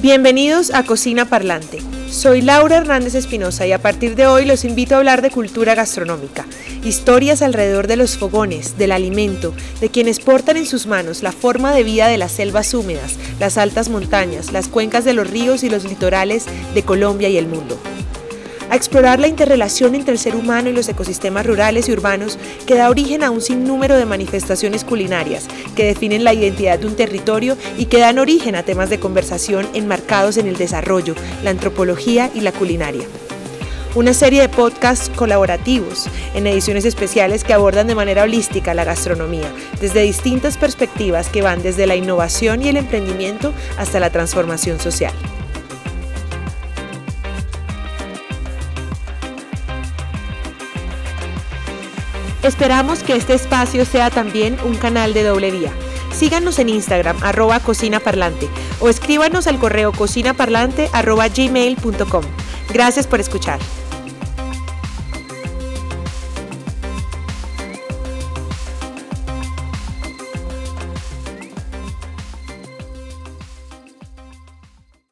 Bienvenidos a Cocina Parlante. Soy Laura Hernández Espinosa y a partir de hoy los invito a hablar de cultura gastronómica, historias alrededor de los fogones, del alimento, de quienes portan en sus manos la forma de vida de las selvas húmedas, las altas montañas, las cuencas de los ríos y los litorales de Colombia y el mundo a explorar la interrelación entre el ser humano y los ecosistemas rurales y urbanos que da origen a un sinnúmero de manifestaciones culinarias que definen la identidad de un territorio y que dan origen a temas de conversación enmarcados en el desarrollo, la antropología y la culinaria una serie de podcasts colaborativos en ediciones especiales que abordan de manera holística la gastronomía, desde distintas perspectivas que van desde la innovación y el emprendimiento hasta la transformación social. Esperamos que este espacio sea también un canal de doble vía. Síganos en Instagram, arroba cocina parlante, o escríbanos al correo cocinaparlante arroba gmail.com. Gracias por escuchar.